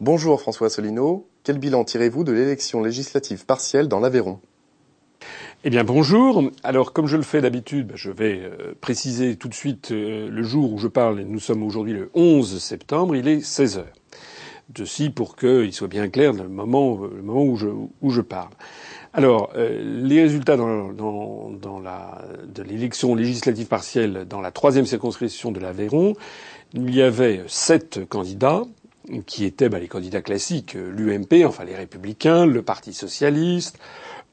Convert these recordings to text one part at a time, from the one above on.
Bonjour François Asselineau. Quel bilan tirez-vous de l'élection législative partielle dans l'Aveyron? Eh bien bonjour. Alors comme je le fais d'habitude, bah, je vais euh, préciser tout de suite euh, le jour où je parle. Nous sommes aujourd'hui le 11 septembre, il est 16 heures. Ceci pour qu'il soit bien clair le moment, euh, le moment où, je, parle. Alors, les résultats de l'élection législative partielle dans la troisième circonscription de l'Aveyron, il y avait sept candidats qui étaient bah, les candidats classiques, l'UMP, enfin les Républicains, le Parti socialiste,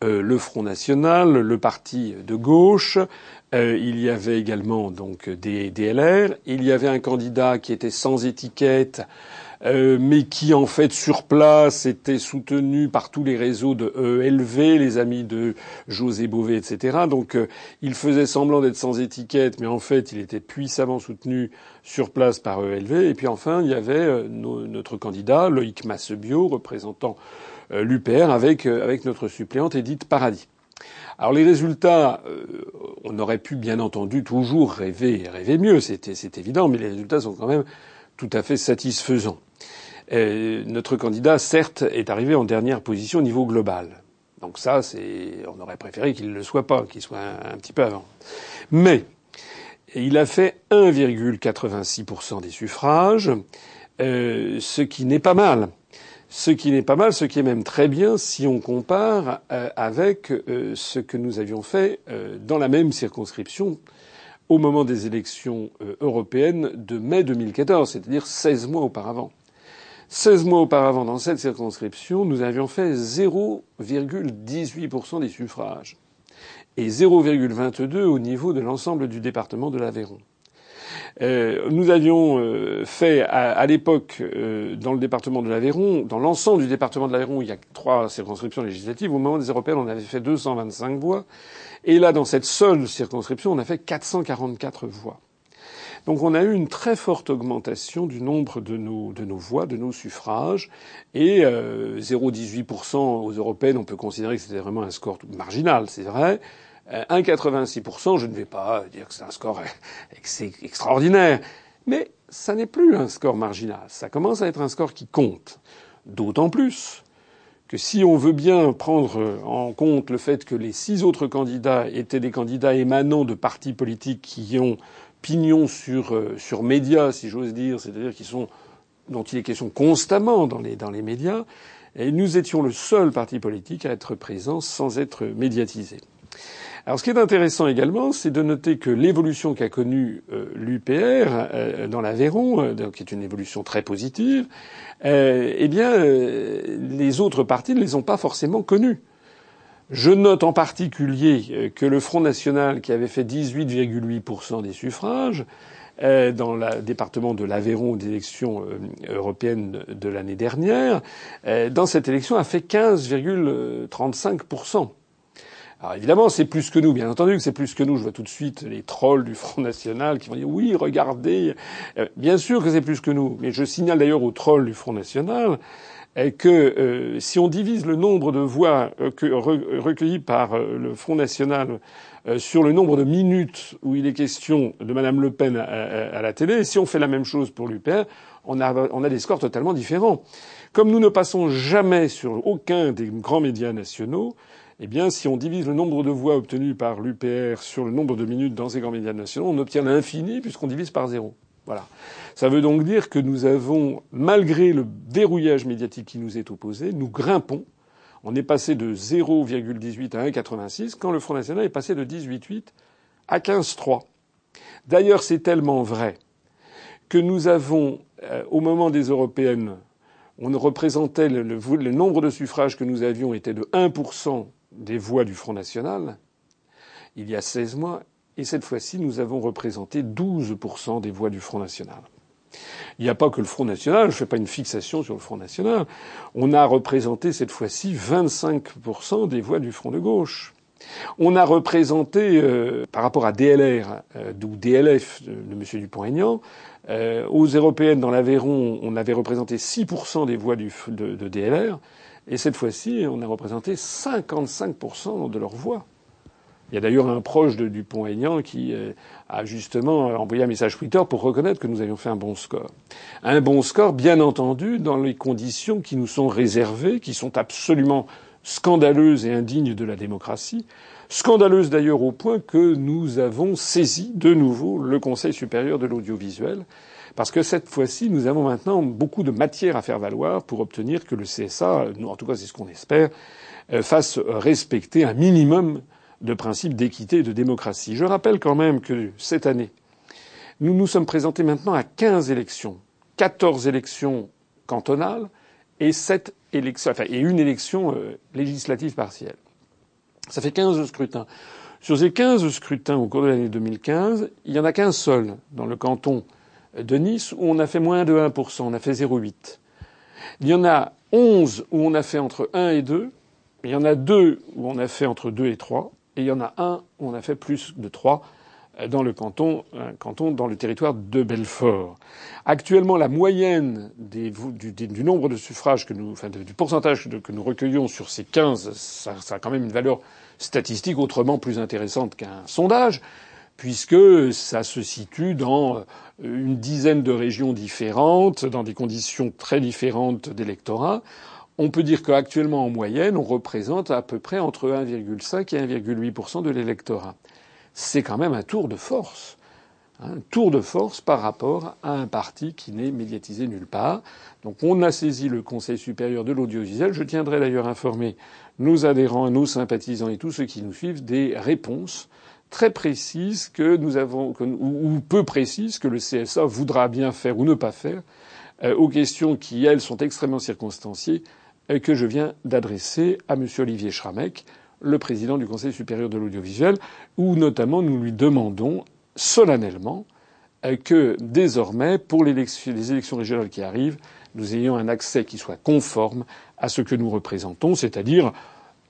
euh, le Front National, le parti de gauche. Euh, il y avait également donc des DLR. Il y avait un candidat qui était sans étiquette, euh, mais qui en fait sur place était soutenu par tous les réseaux de ELV, les amis de José Bové, etc. Donc il faisait semblant d'être sans étiquette, mais en fait il était puissamment soutenu sur place par ELV. Et puis enfin il y avait notre candidat Loïc Massebio, représentant euh, l'UPR avec, euh, avec notre suppléante Edith Paradis. Alors les résultats, euh, on aurait pu bien entendu toujours rêver, rêver mieux, c'est évident, mais les résultats sont quand même tout à fait satisfaisants. Notre candidat, certes, est arrivé en dernière position au niveau global. Donc ça, c'est, on aurait préféré qu'il ne le soit pas, qu'il soit un, petit peu avant. Mais il a fait 1,86% des suffrages, ce qui n'est pas mal. Ce qui n'est pas mal, ce qui est même très bien si on compare euh, avec euh, ce que nous avions fait euh, dans la même circonscription au moment des élections européennes de mai 2014, c'est-à-dire 16 mois auparavant. 16 mois auparavant, dans cette circonscription, nous avions fait 0,18% des suffrages et 0,22 au niveau de l'ensemble du département de l'Aveyron. Euh, nous avions euh, fait à, l'époque euh, dans le département de l'Aveyron, dans l'ensemble du département de l'Aveyron, il y a trois circonscriptions législatives. Au moment des européennes, on avait fait 225 voix, et là, dans cette seule circonscription, on a fait 444 voix. Donc on a eu une très forte augmentation du nombre de nos, de nos voix, de nos suffrages, et 0,18% aux européennes, on peut considérer que c'était vraiment un score marginal, c'est vrai. 1,86%, euh, je ne vais pas dire que c'est un score extraordinaire, mais ça n'est plus un score marginal. Ça commence à être un score qui compte. D'autant plus que si on veut bien prendre en compte le fait que les six autres candidats étaient des candidats émanant de partis politiques qui ont pignon sur, euh, sur médias, si j'ose dire, c'est-à-dire qui sont, dont il est question constamment dans les, dans les médias, et nous étions le seul parti politique à être présent sans être médiatisé. Alors, ce qui est intéressant également, c'est de noter que l'évolution qu'a connue euh, l'UPR euh, dans l'Aveyron, euh, qui est une évolution très positive, eh bien, les autres partis ne les ont pas forcément connues. Je note en particulier que le Front National, qui avait fait 18,8% des suffrages dans le département de l'Aveyron aux élections européennes de l'année dernière, dans cette élection a fait 15,35%. Alors évidemment, c'est plus que nous, bien entendu que c'est plus que nous. Je vois tout de suite les trolls du Front National qui vont dire oui, regardez. Euh, bien sûr que c'est plus que nous, mais je signale d'ailleurs aux trolls du Front National euh, que euh, si on divise le nombre de voix recueillies par le Front National sur le nombre de minutes où il est question de Madame Le Pen à, la télé, si on fait la même chose pour l'UPR, on a, on a des scores totalement différents. Comme nous ne passons jamais sur aucun des grands médias nationaux, eh bien, si on divise le nombre de voix obtenues par l'UPR sur le nombre de minutes dans ces grands médias nationaux, on obtient l'infini puisqu'on divise par zéro. Voilà. Ça veut donc dire que nous avons, malgré le verrouillage médiatique qui nous est opposé, nous grimpons. On est passé de 0,18 à 1,86 quand le Front National est passé de 18,8 à 15,3. D'ailleurs, c'est tellement vrai que nous avons, euh, au moment des européennes, on représentait le, le, nombre de suffrages que nous avions était de 1% des voix du Front National, il y a 16 mois, et cette fois-ci, nous avons représenté 12% des voix du Front National. Il n'y a pas que le Front National, je ne fais pas une fixation sur le Front National, on a représenté cette fois-ci 25% des voix du Front de gauche. On a représenté, euh, par rapport à DLR euh, DLF de, M. Dupont-Aignan, euh, aux européennes dans l'Aveyron, on avait représenté 6% des voix de, de DLR. Et cette fois-ci, on a représenté 55% de leurs voix. Il y a d'ailleurs un proche de Dupont-Aignan qui euh, a justement envoyé un message Twitter pour reconnaître que nous avions fait un bon score. Un bon score, bien entendu, dans les conditions qui nous sont réservées, qui sont absolument scandaleuses et indignes de la démocratie. Scandaleuses d'ailleurs au point que nous avons saisi de nouveau le Conseil supérieur de l'audiovisuel, parce que cette fois-ci, nous avons maintenant beaucoup de matière à faire valoir pour obtenir que le CSA, nous, en tout cas c'est ce qu'on espère, euh, fasse respecter un minimum de principes d'équité et de démocratie. Je rappelle quand même que cette année, nous nous sommes présentés maintenant à 15 élections, 14 élections cantonales et sept élections, enfin, et une élection euh, législative partielle. Ça fait 15 scrutins. Sur ces 15 scrutins au cours de l'année 2015, il n'y en a qu'un seul dans le canton de Nice où on a fait moins de 1%, on a fait 0,8. Il y en a 11 où on a fait entre 1 et 2, il y en a deux où on a fait entre 2 et 3, et il y en a un on a fait plus de trois euh, dans le canton, un canton dans le territoire de Belfort. Actuellement, la moyenne du, nombre de suffrages que nous, enfin, du pourcentage que nous recueillons sur ces 15, ça, ça, a quand même une valeur statistique autrement plus intéressante qu'un sondage, puisque ça se situe dans euh, une dizaine de régions différentes, dans des conditions très différentes d'électorat on peut dire qu'actuellement, en moyenne, on représente à peu près entre 1,5 et 1,8% de l'électorat. C'est quand même un tour de force. Un tour de force par rapport à un parti qui n'est médiatisé nulle part. Donc on a saisi le Conseil supérieur de l'audiovisuel. Je tiendrai d'ailleurs informer nos adhérents, nos sympathisants et tous ceux qui nous suivent des réponses très précises que nous avons, ou peu précises que le CSA voudra bien faire ou ne pas faire euh, aux questions qui, elles, sont extrêmement circonstanciées que je viens d'adresser à M. Olivier Schramek, le président du Conseil supérieur de l'audiovisuel, où notamment nous lui demandons solennellement euh, que désormais, pour les élections régionales qui arrivent, nous ayons un accès qui soit conforme à ce que nous représentons, c'est-à-dire,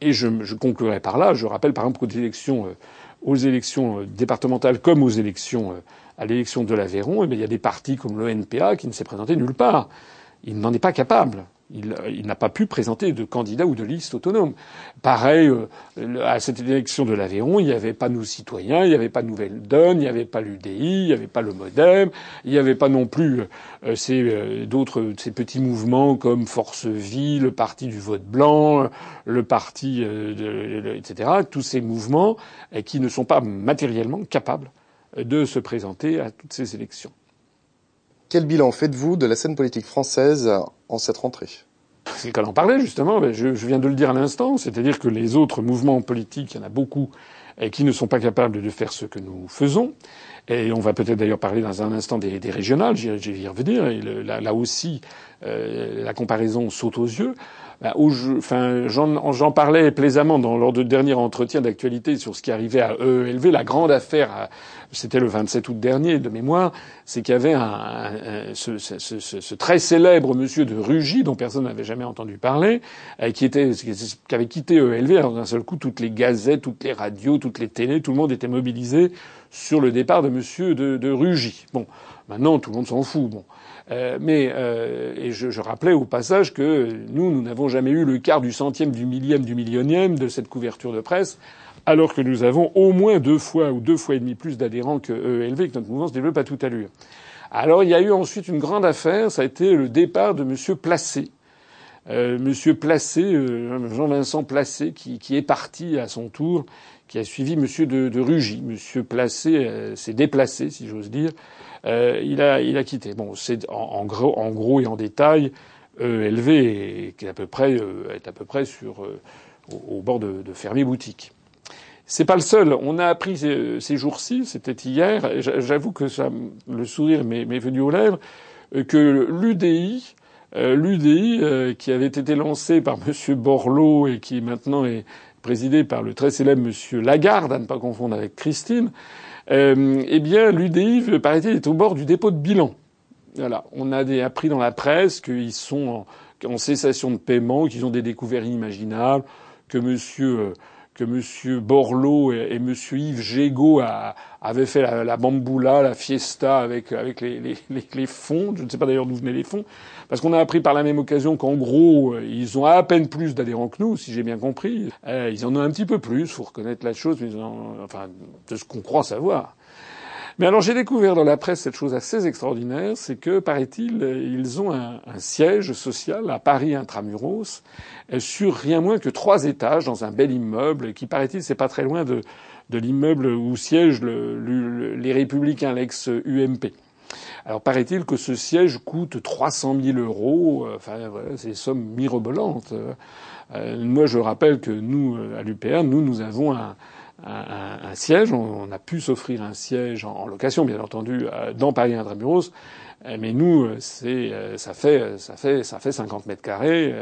et je, je, conclurai par là, je rappelle par exemple qu'aux élections, euh, aux élections euh, départementales comme aux élections à l'élection de l'Aveyron, eh il y a des partis comme le NPA qui ne s'est présenté nulle part. Il n'en est pas capable. Il, n'a pas pu présenter de candidat ou de liste autonome. Pareil, euh, à cette élection de l'Aveyron, il n'y avait pas nos citoyens, il n'y avait pas Nouvelle Donne, il n'y avait pas l'UDI, il n'y avait pas le MoDem, il n'y avait pas non plus euh, ces euh, d'autres ces petits mouvements comme Force Vie, le Parti du vote blanc, le Parti, etc. Tous ces mouvements qui ne sont pas matériellement capables de se présenter à toutes ces élections. Quel bilan faites-vous de la scène politique française en cette rentrée C'est qu'elle en parlait justement, je, viens de le dire à l'instant, c'est-à-dire que les autres mouvements politiques, il y en a beaucoup, qui ne sont pas capables de faire ce que nous faisons. Et on va peut-être d'ailleurs parler dans un instant des, régionales, j'y revenir, là, aussi, euh, la comparaison saute aux yeux. Bah, enfin, j'en parlais plaisamment dans, lors de dernier entretien d'actualité sur ce qui arrivait à EELV. La grande affaire, c'était le 27 août dernier de mémoire, c'est qu'il y avait un, ce, ce, ce, ce, très célèbre monsieur de Rugy, dont personne n'avait jamais entendu parler, euh, qui, était, qui avait quitté EELV. Alors d'un seul coup, toutes les gazettes, toutes les radios, toutes les télés, tout le monde était mobilisé sur le départ de monsieur de, de Rugy. Bon, maintenant tout le monde s'en fout. Bon. Euh, mais euh, et je, je, rappelais au passage que nous, nous n'avons jamais eu le quart du centième, du millième, du millionième de cette couverture de presse, alors que nous avons au moins deux fois ou deux fois et demi plus d'adhérents que EELV, que notre mouvement se développe à toute allure. Alors il y a eu ensuite une grande affaire, ça a été le départ de Monsieur Placé. Euh, Monsieur Placé, euh, Jean-Vincent Placé, qui, qui, est parti à son tour, qui a suivi Monsieur de, de Rugy. Monsieur Placé euh, s'est déplacé, si j'ose dire, euh, il, a, il a quitté. Bon, c'est en, gros, en gros et en détail, ELV est, à peu près, euh, est à peu près sur, euh, au, bord de, de fermer boutique. C'est pas le seul. On a appris ces, ces jours-ci, c'était hier. J'avoue que ça, le sourire m'est venu aux lèvres, que l'UDI, l'UDI qui avait été lancé par M. Borloo et qui maintenant est présidé par le très célèbre M. Lagarde, à ne pas confondre avec Christine, euh, eh bien, l'UDI, paraît-il, est au bord du dépôt de bilan. Voilà. On a appris dans la presse qu'ils sont en, en, cessation de paiement, qu'ils ont des découvertes inimaginables, que monsieur, que M. Borloo et, M. Yves Gégaud avaient fait la, la, bamboula, la fiesta avec, avec les, les, les, fonds. Je ne sais pas d'ailleurs d'où venaient les fonds. Parce qu'on a appris par la même occasion qu'en gros, ils ont à peine plus d'adhérents que nous, si j'ai bien compris. Euh, ils en ont un petit peu plus, faut reconnaître la chose, mais enfin, de ce qu'on croit savoir. Mais alors j'ai découvert dans la presse cette chose assez extraordinaire, c'est que, paraît-il, ils ont un, siège social à Paris intramuros sur rien moins que trois étages dans un bel immeuble qui, paraît-il, c'est pas très loin de, de l'immeuble où siègent le, les républicains, l'ex-UMP. Alors paraît-il que ce siège coûte 300 000 euros. Enfin voilà, c'est des sommes mirobolantes. Euh, moi, je rappelle que nous, à l'UPR, nous, nous avons un, un, siège. On, a pu s'offrir un siège en, location, bien entendu, euh, dans Paris Intramuros. Euh, mais nous, euh, c'est, ça fait, ça fait, ça fait 50 mètres carrés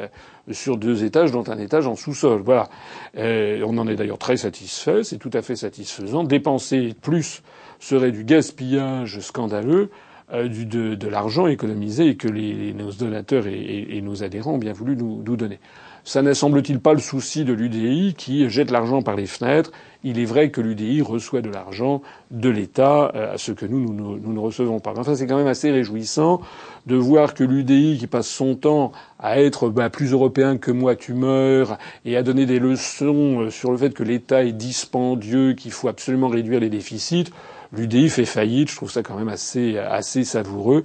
sur deux étages, dont un étage en sous-sol. Voilà. on en est d'ailleurs très satisfait. C'est tout à fait satisfaisant. Dépenser plus serait du gaspillage scandaleux. de, l'argent économisé que les, nos donateurs et, nos adhérents ont bien voulu nous donner. Ça n'est semble-t-il pas le souci de l'UDI qui jette l'argent par les fenêtres. Il est vrai que l'UDI reçoit de l'argent de l'État, euh, à ce que nous, nous, ne recevons pas. enfin, c'est quand même assez réjouissant de voir que l'UDI, qui passe son temps à être bah, plus européen que moi tu meurs, et à donner des leçons euh, sur le fait que l'État est dispendieux, qu'il faut absolument réduire les déficits, l'UDI fait faillite. Je trouve ça quand même assez, assez savoureux.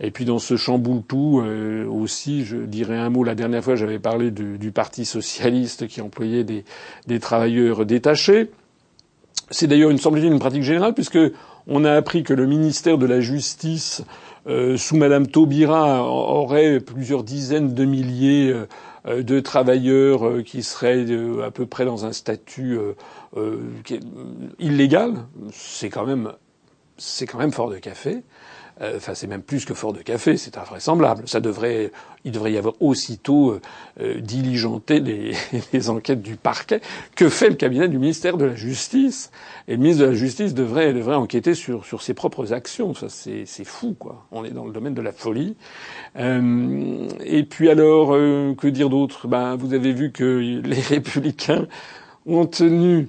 Et puis dans ce chamboule tout euh, aussi, je dirais un mot. La dernière fois, j'avais parlé du, Parti socialiste qui employait des, des travailleurs détachés. C'est d'ailleurs une semble une pratique générale puisque on a appris que le ministère de la Justice euh, sous Madame Taubira aurait plusieurs dizaines de milliers euh, de travailleurs qui seraient à peu près dans un statut illégal. C'est quand même c'est quand même fort de café. Euh, enfin, c'est même plus que fort de café, c'est invraisemblable. Ça devrait, il devrait y avoir aussitôt euh, euh diligenté les, les, enquêtes du parquet. Que fait le cabinet du ministère de la Justice? Et le ministre de la Justice devrait, devrait enquêter sur, sur ses propres actions. Ça, c'est, c'est fou, quoi. On est dans le domaine de la folie. Euh, et puis alors, euh, que dire d'autre? Ben, vous avez vu que les Républicains ont tenu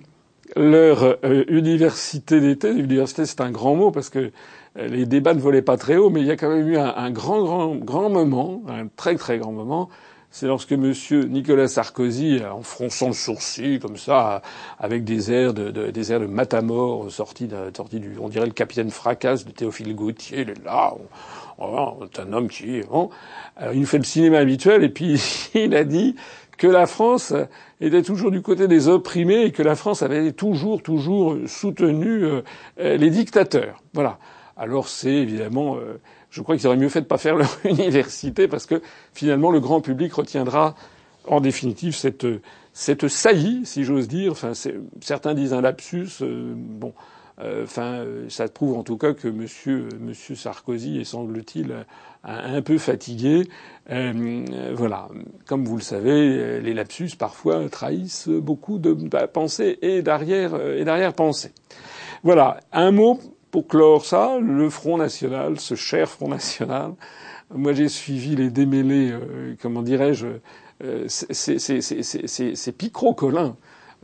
leur université d'été. L'université, c'est un grand mot parce que les débats ne volaient pas très haut, mais il y a quand même eu un, grand, grand, grand moment, un très, très grand moment. C'est lorsque M. Nicolas Sarkozy, en fronçant le sourcil comme ça, avec des airs de, des airs de matamor sortis, sorti du, on dirait le capitaine Fracasse de Théophile Gautier, il est là, c'est un homme qui, bon, alors il nous fait le cinéma habituel et puis il a dit que la France était toujours du côté des opprimés et que la France avait toujours, toujours soutenu euh, les dictateurs. Voilà alors c'est évidemment, euh, je crois qu'ils auraient mieux fait de pas faire leur université parce que finalement le grand public retiendra en définitive cette cette saillie, si j'ose dire. Enfin, certains disent un lapsus. Euh, bon, euh, enfin, ça prouve en tout cas que Monsieur Monsieur Sarkozy est semble-t-il un, peu fatigué. voilà, comme vous le savez, les lapsus parfois trahissent beaucoup de pensées et d'arrière et d'arrière-pensée. Voilà, un mot pour clore ça, le Front National, ce cher Front National, moi j'ai suivi les démêlés, euh, comment dirais-je, euh, c'est picrocolin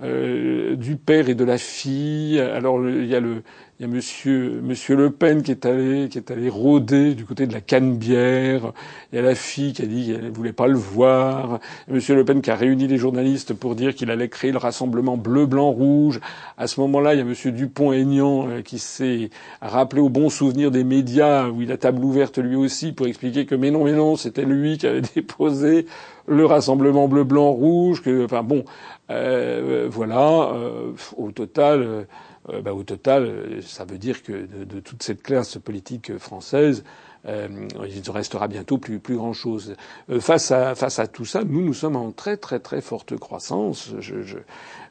euh, du père et de la fille. Alors il y a le il y a Monsieur, Le Pen qui est allé, qui est allé rôder du côté de la Canebière. Il y a la fille qui a dit qu'elle ne voulait pas le voir. Monsieur Le Pen qui a réuni les journalistes pour dire qu'il allait créer le rassemblement bleu, blanc, rouge. À ce moment-là, il y a Monsieur Dupont-Aignan euh, qui s'est rappelé au bon souvenir des médias où il a table ouverte lui aussi pour expliquer que mais non, mais non, c'était lui qui avait déposé le rassemblement bleu, blanc, rouge. Que, enfin bon, euh, voilà. Euh, au total. Bah, au total, euh, ça veut dire que de, toute cette classe politique française, euh, il ne restera bientôt plus, plus grand chose. Euh, face à face à tout ça, nous nous sommes en très très très forte croissance.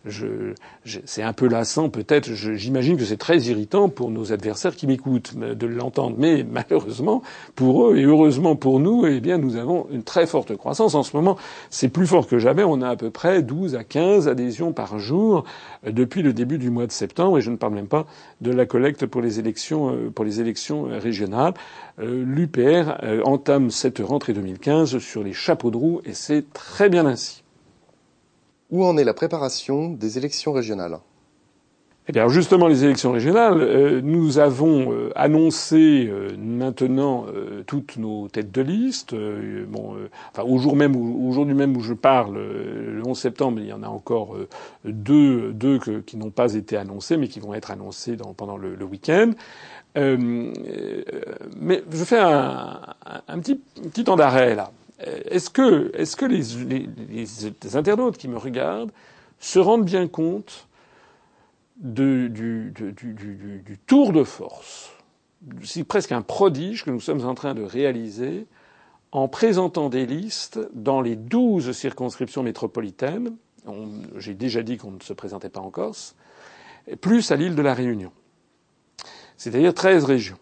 C'est un peu lassant peut-être. J'imagine que c'est très irritant pour nos adversaires qui m'écoutent de l'entendre, mais malheureusement pour eux et heureusement pour nous, eh bien nous avons une très forte croissance en ce moment. C'est plus fort que jamais. On a à peu près 12 à 15 adhésions par jour euh, depuis le début du mois de septembre, et je ne parle même pas de la collecte pour les élections euh, pour les élections euh, régionales. L'UPR entame cette rentrée 2015 sur les chapeaux de roue, et c'est très bien ainsi. Où en est la préparation des élections régionales? Eh bien, justement, les élections régionales, euh, nous avons euh, annoncé euh, maintenant toutes nos têtes de liste. bon, enfin, au jour même, aujourd'hui même où je parle, le 11 septembre, il y en a encore deux, deux qui n'ont pas été annoncés, mais qui vont être annoncés dans, pendant le, le week-end. mais je fais un, un, petit, un petit temps d'arrêt là. Est-ce que, est-ce que les, internautes qui me regardent se rendent bien compte du, du, tour de force? C'est presque un prodige que nous sommes en train de réaliser en présentant des listes dans les douze circonscriptions métropolitaines. J'ai déjà dit qu'on ne se présentait pas en Corse, plus à l'île de la Réunion. C'est-à-dire 13 régions.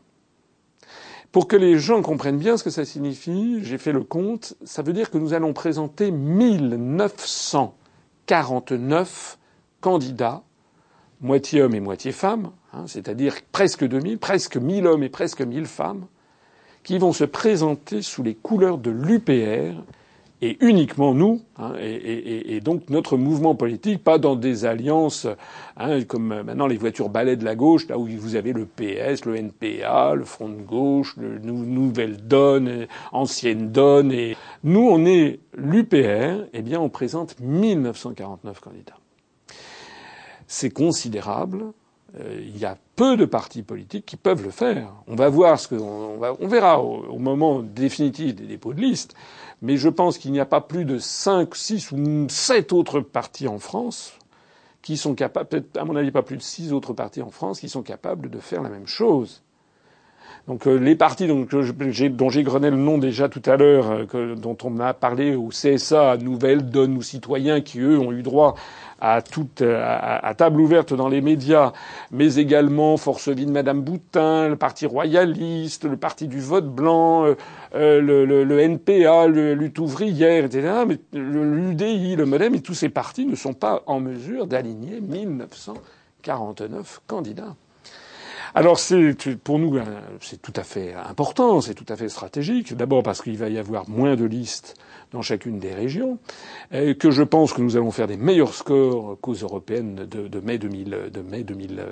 Pour que les gens comprennent bien ce que ça signifie, j'ai fait le compte, ça veut dire que nous allons présenter 1949 candidats moitié hommes et moitié femmes, hein, c'est-à-dire presque 2000, presque 1000 hommes et presque 1000 femmes, qui vont se présenter sous les couleurs de l'UPR et uniquement nous, hein, et, donc notre mouvement politique, pas dans des alliances hein, comme maintenant les voitures balais de la gauche, là où vous avez le PS, le NPA, le Front de gauche, le Nouvelle Donne, Ancienne Donne, et nous on est l'UPR, eh bien on présente 1949 candidats c'est considérable. Euh, il y a peu de partis politiques qui peuvent le faire. On va voir ce que on, verra au, moment définitif des dépôts de liste. Mais je pense qu'il n'y a pas plus de cinq, six ou sept autres partis en France qui sont capables, peut-être à mon avis pas plus de six autres partis en France qui sont capables de faire la même chose. Donc euh, les partis dont, j'ai grené le nom déjà tout à l'heure, euh, dont on m'a parlé au CSA, Nouvelle Donne ou Citoyens, qui eux ont eu droit à toute à, table ouverte dans les médias, mais également Force Vie de Madame Boutin, le Parti royaliste, le Parti du vote blanc, euh, le, le, le, NPA, le lutte ouvrière, etc. Mais l'UDI, le MoDem et tous ces partis ne sont pas en mesure d'aligner 1949 candidats. Alors c'est pour nous c'est tout à fait important, c'est tout à fait stratégique. D'abord parce qu'il va y avoir moins de listes dans chacune des régions, et que je pense que nous allons faire des meilleurs scores qu'aux européennes de, de, mai, 2000, de mai 2000,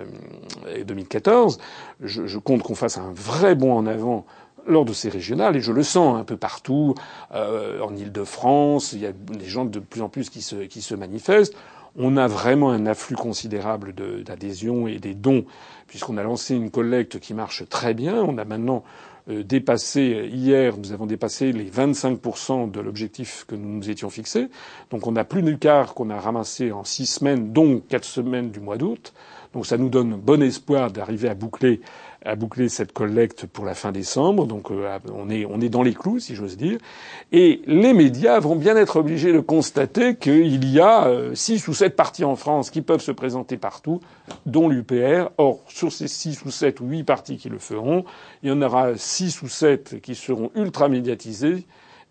2014. Euh, je, je compte qu'on fasse un vrai bond en avant lors de ces régionales, et je le sens un peu partout, euh, en Ile-de-France, il y a des gens de plus en plus qui se, qui se manifestent. On a vraiment un afflux considérable d'adhésions et des dons, puisqu'on a lancé une collecte qui marche très bien. On a maintenant euh, dépassé hier, nous avons dépassé les 25% de l'objectif que nous nous étions fixés. Donc on a plus du quart qu'on a ramassé en six semaines, dont quatre semaines du mois d'août. Donc ça nous donne bon espoir d'arriver à boucler à boucler cette collecte pour la fin décembre. Donc euh, on est on est dans les clous, si j'ose dire. Et les médias vont bien être obligés de constater qu'il y a euh, six ou sept partis en France qui peuvent se présenter partout, dont l'UPR. Or, sur ces six ou sept ou huit partis qui le feront, il y en aura six ou sept qui seront ultra médiatisés,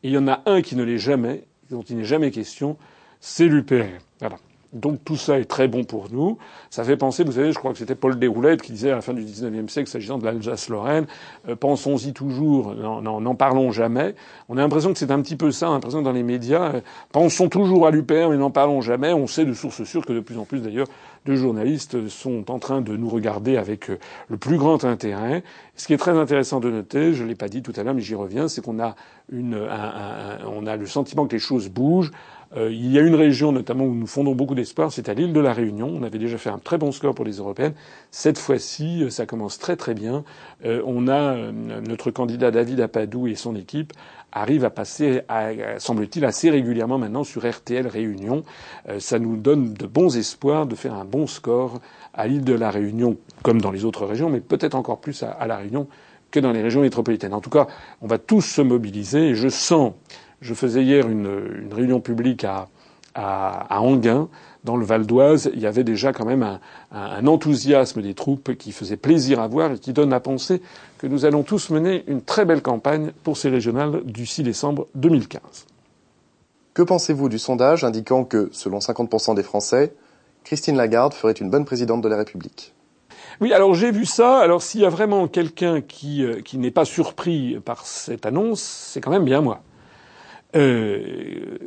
et il y en a un qui ne l'est jamais, dont il n'est jamais question, c'est l'UPR. Voilà. Donc tout ça est très bon pour nous. Ça fait penser, vous savez, je crois que c'était Paul Desroulettes qui disait à la fin du XIXe siècle, s'agissant de l'Alsace-Lorraine, euh, pensons-y toujours, n'en parlons jamais. On a l'impression que c'est un petit peu ça, on a l'impression que dans les médias, euh, pensons toujours à l'UPR, mais n'en parlons jamais. On sait de sources sûres que de plus en plus, d'ailleurs, de journalistes sont en train de nous regarder avec euh, le plus grand intérêt. Ce qui est très intéressant de noter, je l'ai pas dit tout à l'heure, mais j'y reviens, c'est qu'on a une, on a le sentiment que les choses bougent. Euh, il y a une région notamment où nous fondons beaucoup d'espoir, c'est à l'île de la Réunion. On avait déjà fait un très bon score pour les européennes. Cette fois-ci, euh, ça commence très très bien. Euh, on a notre candidat David Apadou et son équipe arrivent à passer, semble-t-il, assez régulièrement maintenant sur RTL Réunion. ça nous donne de bons espoirs de faire un bon score à l'île de la Réunion, comme dans les autres régions, mais peut-être encore plus à, la Réunion que dans les régions métropolitaines. En tout cas, on va tous se mobiliser et je sens je faisais hier une, réunion publique à, à, dans le Val d'Oise. Il y avait déjà quand même un, enthousiasme des troupes qui faisait plaisir à voir et qui donne à penser que nous allons tous mener une très belle campagne pour ces régionales du 6 décembre 2015. Que pensez-vous du sondage indiquant que, selon 50% des Français, Christine Lagarde ferait une bonne présidente de la République oui, alors j'ai vu ça. Alors s'il y a vraiment quelqu'un qui, euh, qui n'est pas surpris par cette annonce, c'est quand même bien moi. Euh,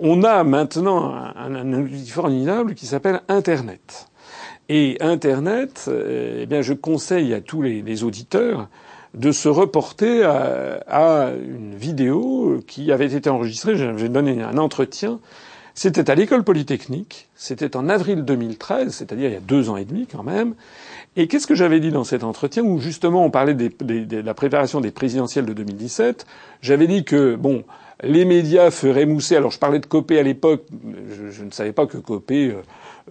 on a maintenant un, outil formidable qui s'appelle Internet. Et Internet, euh, eh bien, je conseille à tous les, auditeurs de se reporter à, une vidéo qui avait été enregistrée. J'ai donné un entretien. C'était à l'école polytechnique. C'était en avril 2013, c'est-à-dire il y a deux ans et demi quand même. Et qu'est-ce que j'avais dit dans cet entretien où justement on parlait de la préparation des présidentielles de 2017 J'avais dit que bon, les médias feraient mousser. Alors je parlais de Copé à l'époque. Je, ne savais pas que Copé euh,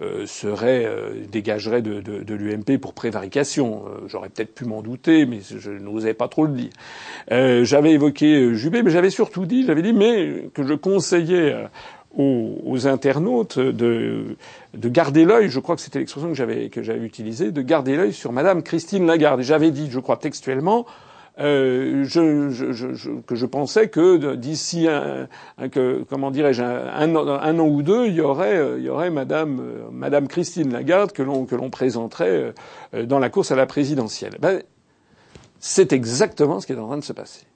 euh, serait euh, dégagerait de l'UMP pour prévarication. J'aurais peut-être pu m'en douter, mais je n'osais pas trop le dire. j'avais évoqué Juppé, mais j'avais surtout dit, j'avais dit, mais que je conseillais aux, aux, internautes de, de garder l'œil, je crois que c'était l'expression que j'avais que j'avais utilisée, de garder l'œil sur Madame Christine Lagarde. Et j'avais dit, je crois textuellement, euh, je, je, je, que je pensais que d'ici un, que, comment dirais-je un, un, an ou deux, il y aurait, il y aurait Madame, Madame Christine Lagarde que l'on que l'on présenterait euh, dans la course à la présidentielle. Ben, c'est exactement ce qui est en train de se passer.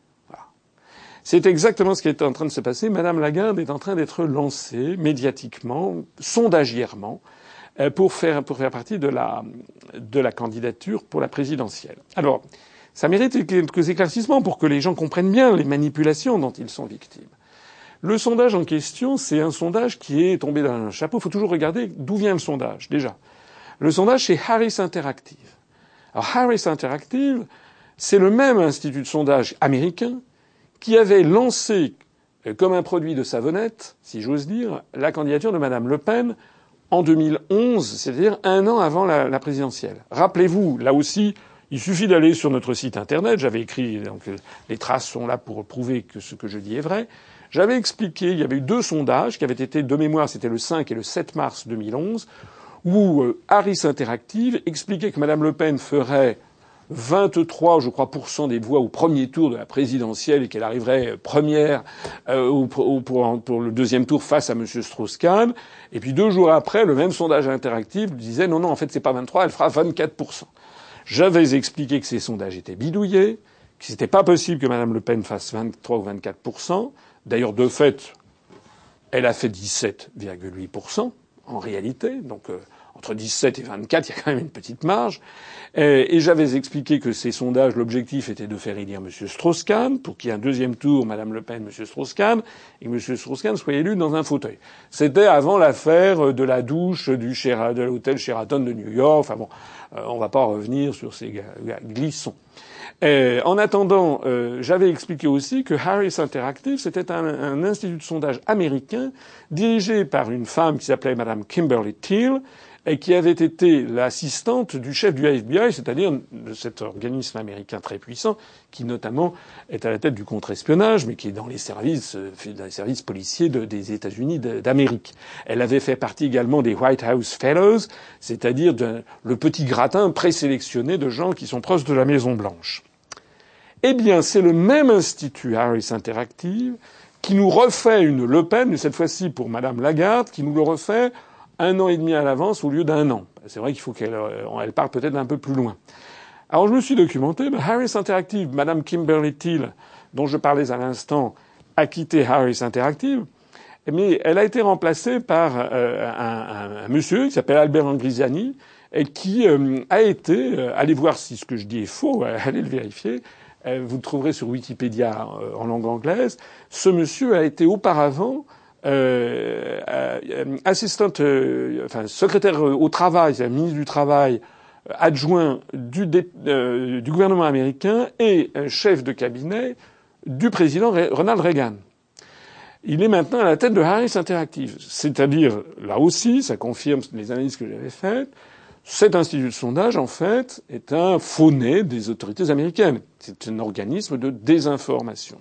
C'est exactement ce qui est en train de se passer. Madame Lagarde est en train d'être lancée médiatiquement, sondagièrement, euh, pour faire pour faire partie de la de la candidature pour la présidentielle. Alors. Ça mérite quelques éclaircissements pour que les gens comprennent bien les manipulations dont ils sont victimes. Le sondage en question, c'est un sondage qui est tombé d'un chapeau. Il faut toujours regarder d'où vient le sondage, déjà. Le sondage, c'est Harris Interactive. Alors Harris Interactive, c'est le même institut de sondage américain qui avait lancé, euh, comme un produit de savonnette, si j'ose dire, la candidature de Madame Le Pen en 2011, c'est-à-dire un an avant la, présidentielle. Rappelez-vous, là aussi, il suffit d'aller sur notre site internet. J'avais écrit, donc les traces sont là pour prouver que ce que je dis est vrai. J'avais expliqué, il y avait eu deux sondages qui avaient été de mémoire, c'était le 5 et le 7 mars 2011, où euh, Harris Interactive expliquait que Mme Le Pen ferait 23, je crois, des voix au premier tour de la présidentielle et qu'elle arriverait première euh, pour, pour, le deuxième tour face à M. Strauss-Kahn. Et puis deux jours après, le même sondage interactif disait non, non, en fait, c'est pas 23, elle fera 24% j'avais expliqué que ces sondages étaient bidouillés, que c'était pas possible que Mme Le Pen fasse 23 ou 24% D'ailleurs, de fait, elle a fait 17,8% en réalité. Donc, euh, entre 17 et 24, il y a quand même une petite marge. Et, j'avais expliqué que ces sondages, l'objectif était de faire élire M. Strauss-Kahn pour qu'il y ait un deuxième tour, Mme Le Pen, M. Strauss-Kahn, et que M. Strauss-Kahn soit élu dans un fauteuil. C'était avant l'affaire de la douche du de l'hôtel Sheraton de New York. Enfin bon, euh, on va pas revenir sur ces glissons. en attendant, euh, j'avais expliqué aussi que Harris Interactive, c'était un, un, institut de sondage américain dirigé par une femme qui s'appelait Mme Kimberly Thiel, et qui avait été l'assistante du chef du FBI, c'est-à-dire de cet organisme américain très puissant, qui notamment est à la tête du contre-espionnage, mais qui est dans les services, euh, dans les services policiers des États-Unis d'Amérique. Elle avait fait partie également des White House Fellows, c'est-à-dire le petit gratin présélectionné de gens qui sont proches de la Maison Blanche. Eh bien, c'est le même institut Harris Interactive qui nous refait une Le Pen, cette fois-ci pour Madame Lagarde, qui nous le refait un an et demi à l'avance au lieu d'un an. C'est vrai qu'il faut qu'elle euh, elle parte peut-être un peu plus loin. Alors je me suis documenté. Harris Interactive, Madame Kimberly Thiel, dont je parlais à l'instant, a quitté Harris Interactive, mais elle a été remplacée par euh, un, monsieur qui s'appelle Albert Angrisiani et qui euh, a été, allez voir si ce que je dis est faux, allez le vérifier, vous le trouverez sur Wikipédia en langue anglaise, ce monsieur a été auparavant assistante, euh, enfin secrétaire au travail, c'est ministre du travail adjoint du, gouvernement américain et chef de cabinet du président Ronald Reagan. Il est maintenant à la tête de Harris Interactive. C'est-à-dire, là aussi, ça confirme les analyses que j'avais faites, cet institut de sondage, en fait, est un faux-nez des autorités américaines. C'est un organisme de désinformation.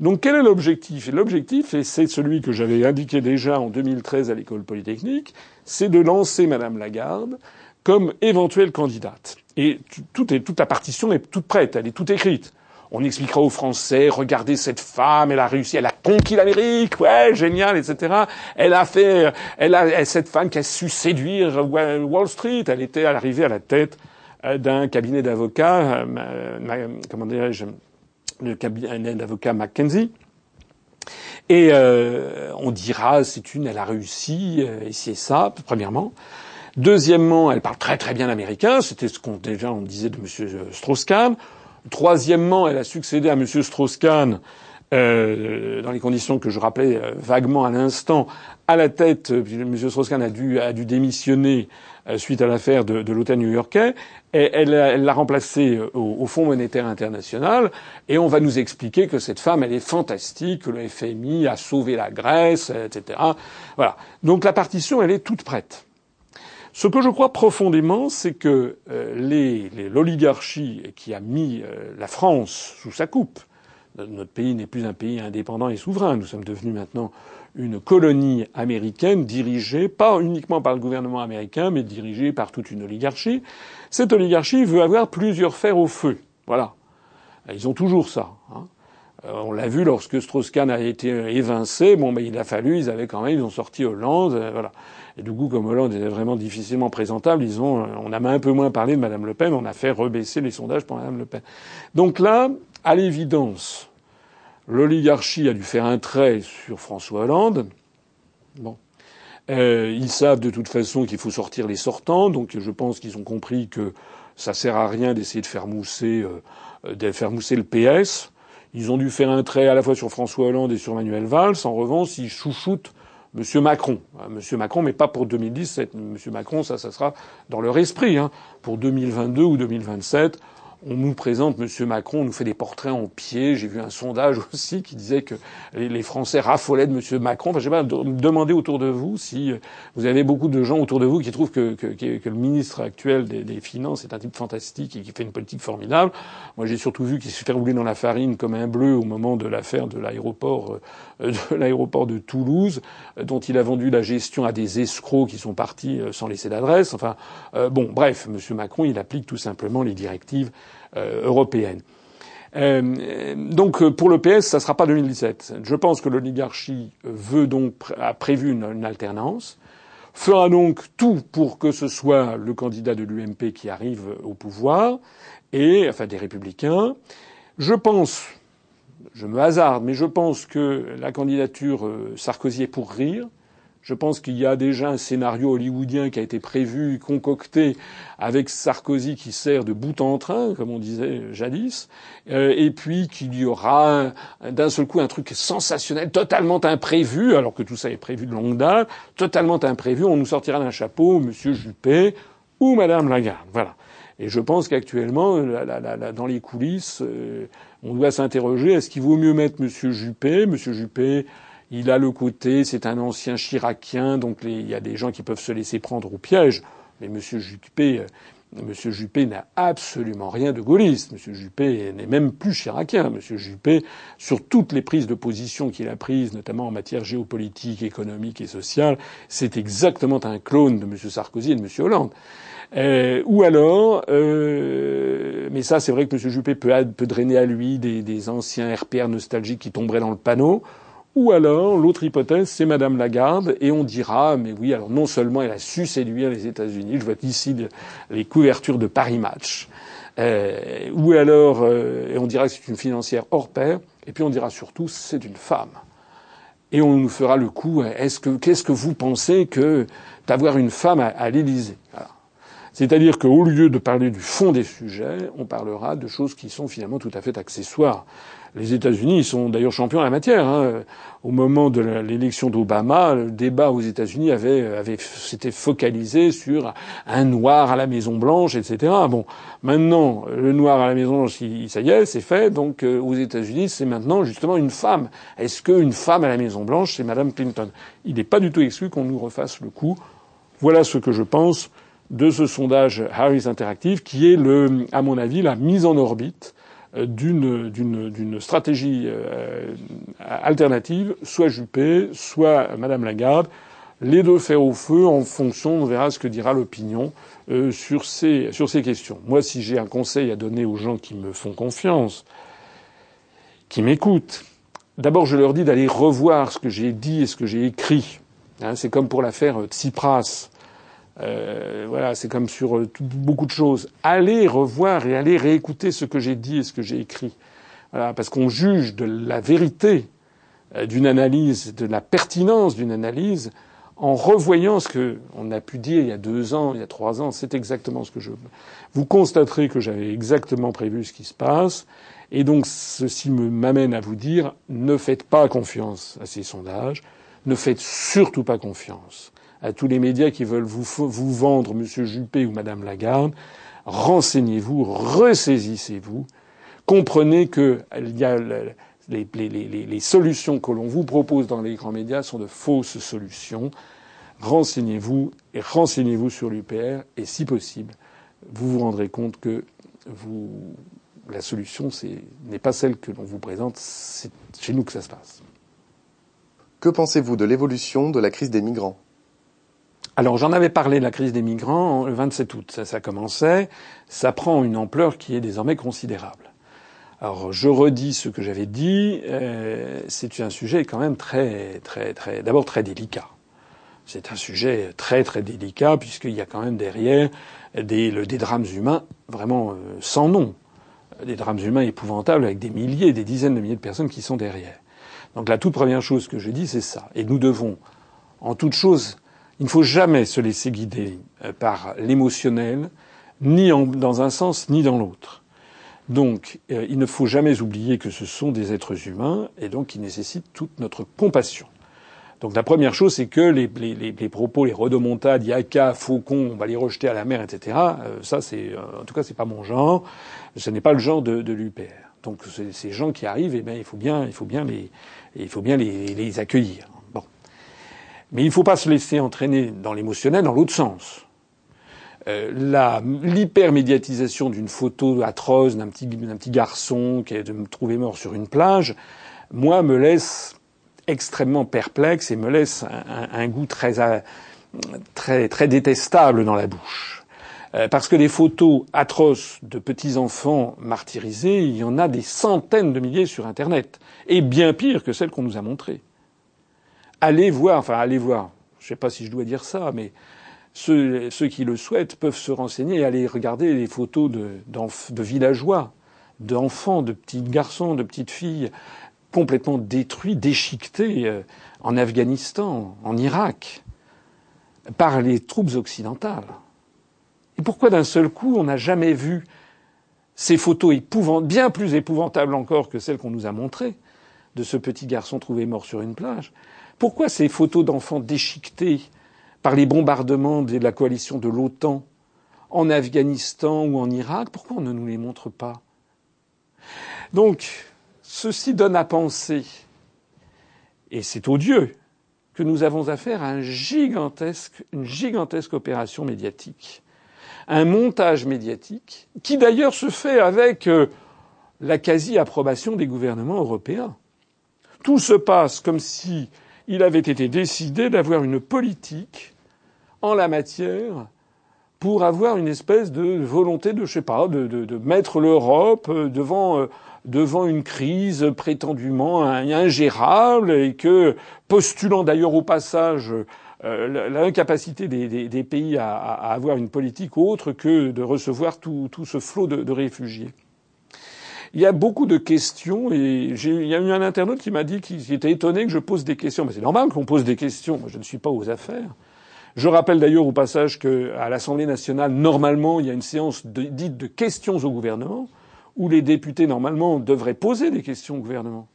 Donc quel est l'objectif? L'objectif, et c'est celui que j'avais indiqué déjà en 2013 à l'école polytechnique, c'est de lancer Madame Lagarde comme éventuelle candidate. Et tout est, toute la partition est toute prête, elle est toute écrite. On expliquera aux Français, regardez cette femme, elle a réussi, elle a conquis l'Amérique, ouais, génial, etc. Elle a fait, elle a, cette femme qui a su séduire Wall Street, elle était arrivée à la tête euh, d'un cabinet d'avocats, euh, comment dirais-je, le cabinet d'avocat Mackenzie. Et euh, on dira c'est une, elle a réussi, et c'est ça, premièrement. Deuxièmement, elle parle très très bien américain, c'était ce qu'on déjà on disait de M. Strauss-Kahn. Troisièmement, elle a succédé à M. Strauss-Kahn euh, dans les conditions que je rappelais euh, vaguement à l'instant, à la tête, euh, M. Strauss-Kahn a dû, a dû démissionner suite à l'affaire de, de l'hôtel new-yorkais, elle, l'a remplacé au, au, Fonds monétaire international, et on va nous expliquer que cette femme, elle est fantastique, que le FMI a sauvé la Grèce, etc. Voilà. Donc la partition, elle est toute prête. Ce que je crois profondément, c'est que euh, l'oligarchie qui a mis la France sous sa coupe, notre pays n'est plus un pays indépendant et souverain. Nous sommes devenus maintenant une colonie américaine dirigée pas uniquement par le gouvernement américain, mais dirigée par toute une oligarchie. Cette oligarchie veut avoir plusieurs fers au feu. Voilà. Ils ont toujours ça. Hein. Euh, on l'a vu lorsque Strauss-Kahn a été évincé. Bon, mais il a fallu, ils avaient quand même, ils ont sorti Hollande, euh, voilà. Et du coup, comme Hollande était vraiment difficilement présentable, ils ont, on a un peu moins parlé de Madame Le Pen, on a fait rebaisser les sondages pour Madame Le Pen. Donc là, à l'évidence, l'oligarchie a dû faire un trait sur François Hollande. Bon. Euh, ils savent de toute façon qu'il faut sortir les sortants, donc je pense qu'ils ont compris que ça sert à rien d'essayer de faire mousser, euh, mousser le PS. Ils ont dû faire un trait à la fois sur François Hollande et sur Manuel Valls. En revanche, ils chouchoutent M. Macron. Euh, M. Macron, mais pas pour 2017. M. Macron, ça, ça sera dans leur esprit. Hein. Pour 2022 ou 2027, on nous présente M. Macron, on nous fait des portraits en pied. J'ai vu un sondage aussi qui disait que les Français raffolaient de M. Macron. Enfin, je sais pas, demandez autour de vous si euh, vous avez beaucoup de gens autour de vous qui trouvent que, le ministre actuel des, Finances est un type fantastique et qui fait une politique formidable. Moi, j'ai surtout vu qu'il se fait rouler dans la farine comme un bleu au moment de l'affaire de l'aéroport euh, de l'aéroport de Toulouse, euh, dont il a vendu la gestion à des escrocs qui sont partis sans laisser d'adresse. Enfin, bon, bref, M. Macron, il applique tout simplement les directives euh, européenne. Euh, donc pour le PS, ça ne sera pas 2017. Je pense que l'oligarchie veut donc a prévu une, alternance, fera donc tout pour que ce soit le candidat de l'UMP qui arrive au pouvoir et enfin des républicains. Je pense, je me hasarde, mais je pense que la candidature euh, Sarkozy est pour rire. Je pense qu'il y a déjà un scénario hollywoodien qui a été prévu, concocté, avec Sarkozy qui sert de bout en train, comme on disait jadis, euh, et puis qu'il y aura d'un seul coup un truc sensationnel, totalement imprévu, alors que tout ça est prévu de longue date, totalement imprévu, on nous sortira d'un chapeau Monsieur Juppé ou Madame Lagarde. Voilà. Et je pense qu'actuellement, dans les coulisses, euh, on doit s'interroger est-ce qu'il vaut mieux mettre Monsieur Juppé, Monsieur Juppé il a le côté, c'est un ancien chiracien, donc il y a des gens qui peuvent se laisser prendre au piège. Mais M. Juppé, euh, M. Juppé n'a absolument rien de gaulliste. M. Juppé n'est même plus chiracien. M. Juppé, sur toutes les prises de position qu'il a prises, notamment en matière géopolitique, économique et sociale, c'est exactement un clone de M. Sarkozy et de M. Hollande. Euh, ou alors, euh, mais ça c'est vrai que M. Juppé peut, peut drainer à lui des, des anciens RPR nostalgiques qui tomberaient dans le panneau. Ou alors, l'autre hypothèse, c'est Madame Lagarde, et on dira, mais oui, alors non seulement elle a su séduire les États-Unis, je vois ici les couvertures de Paris Match, euh, ou alors, euh, et on dira que c'est une financière hors pair, et puis on dira surtout, c'est une femme. Et on nous fera le coup, est-ce que, qu'est-ce que vous pensez que d'avoir une femme à, à l'Élysée? C'est-à-dire qu'au lieu de parler du fond des sujets, on parlera de choses qui sont finalement tout à fait accessoires. Les États-Unis sont d'ailleurs champions en la matière. Hein. Au moment de l'élection d'Obama, le débat aux États-Unis avait, avait s'était focalisé sur un noir à la Maison Blanche, etc. Bon, maintenant le noir à la Maison Blanche, ça y est, c'est fait. Donc euh, aux États-Unis, c'est maintenant justement une femme. Est-ce qu'une femme à la Maison Blanche, c'est Madame Clinton? Il n'est pas du tout exclu qu'on nous refasse le coup. Voilà ce que je pense de ce sondage Harris Interactive, qui est le, à mon avis, la mise en orbite d'une stratégie euh, alternative, soit Juppé, soit Madame Lagarde, les deux faire au feu en fonction, on verra ce que dira l'opinion euh, sur ces sur ces questions. Moi, si j'ai un conseil à donner aux gens qui me font confiance, qui m'écoutent, d'abord je leur dis d'aller revoir ce que j'ai dit et ce que j'ai écrit. Hein, c'est comme pour l'affaire Tsipras. Euh, voilà, c'est comme sur euh, beaucoup de choses. Allez revoir et allez réécouter ce que j'ai dit et ce que j'ai écrit. Voilà, parce qu'on juge de la vérité euh, d'une analyse, de la pertinence d'une analyse, en revoyant ce que on a pu dire il y a deux ans, il y a trois ans, c'est exactement ce que je. Vous constaterez que j'avais exactement prévu ce qui se passe, et donc ceci m'amène à vous dire ne faites pas confiance à ces sondages, ne faites surtout pas confiance à tous les médias qui veulent vous, vous vendre M. Juppé ou Mme Lagarde. Renseignez-vous, ressaisissez-vous, comprenez que il y a les, solutions que l'on vous propose dans les grands médias sont de fausses solutions. Renseignez-vous et renseignez-vous sur l'UPR et si possible, vous vous rendrez compte que la solution n'est pas celle que l'on vous présente, c'est chez nous que ça se passe. Que pensez-vous de l'évolution de la crise des migrants? Alors j'en avais parlé de la crise des migrants le 27 août, ça, ça commençait, ça prend une ampleur qui est désormais considérable. Alors je redis ce que j'avais dit, euh, c'est un sujet quand même très très très d'abord très délicat. C'est un sujet très très délicat puisqu'il y a quand même derrière des, des drames humains vraiment euh, sans nom, des drames humains épouvantables avec des milliers, des dizaines de milliers de personnes qui sont derrière. Donc la toute première chose que je dis, c'est ça. Et nous devons, en toute chose, il ne faut jamais se laisser guider euh, par l'émotionnel, ni en, dans un sens ni dans l'autre. Donc, euh, il ne faut jamais oublier que ce sont des êtres humains et donc qui nécessitent toute notre compassion. Donc la première chose, c'est que les, les, les, propos, les rodomontades, yaka, faucon, on va les rejeter à la mer, etc. Euh, ça, c'est, euh, en tout cas, c'est pas mon genre. Ce n'est pas le genre de, de l'UPR. Donc ces gens qui arrivent, eh bien, il faut bien, il faut bien les, il faut bien les, les accueillir. Mais il ne faut pas se laisser entraîner dans l'émotionnel dans l'autre sens. Euh, l'hypermédiatisation d'une photo atroce d'un petit, petit garçon qui est de me trouver mort sur une plage, moi, me laisse extrêmement perplexe et me laisse un, un goût très, euh, très, très détestable dans la bouche. Euh, parce que des photos atroces de petits enfants martyrisés, il y en a des centaines de milliers sur Internet, et bien pire que celles qu'on nous a montrées. Allez voir, enfin allez voir. Je ne sais pas si je dois dire ça, mais ceux, qui le souhaitent peuvent se renseigner et aller regarder les photos de, de villageois, d'enfants, de petits garçons, de petites filles complètement détruits, déchiquetés euh, en Afghanistan, en Irak, par les troupes occidentales. Et pourquoi d'un seul coup on n'a jamais vu ces photos épouvantables, bien plus épouvantables encore que celles qu'on nous a montrées, de ce petit garçon trouvé mort sur une plage? Pourquoi ces photos d'enfants déchiquetés par les bombardements de la coalition de l'OTAN en Afghanistan ou en Irak, pourquoi on ne nous les montre pas? Donc, ceci donne à penser, et c'est odieux, que nous avons affaire à un gigantesque, une gigantesque opération médiatique, un montage médiatique qui d'ailleurs se fait avec euh, la quasi-approbation des gouvernements européens. Tout se passe comme si il avait été décidé d'avoir une politique en la matière pour avoir une espèce de volonté de, je sais pas, de, de, mettre l'Europe euh, devant, euh, devant une crise prétendument ingérable et que, postulant d'ailleurs au passage euh, l'incapacité des, des, pays à, à, avoir une politique autre que de recevoir tout, tout ce flot de réfugiés. Il y a beaucoup de questions et il y a eu un internaute qui m'a dit qu'il était étonné que je pose des questions. Mais c'est normal qu'on pose des questions. Moi, je ne suis pas aux affaires. Je rappelle d'ailleurs au passage qu'à l'Assemblée nationale, normalement, il y a une séance dite de questions au gouvernement, où les députés, normalement, devraient poser des questions au gouvernement.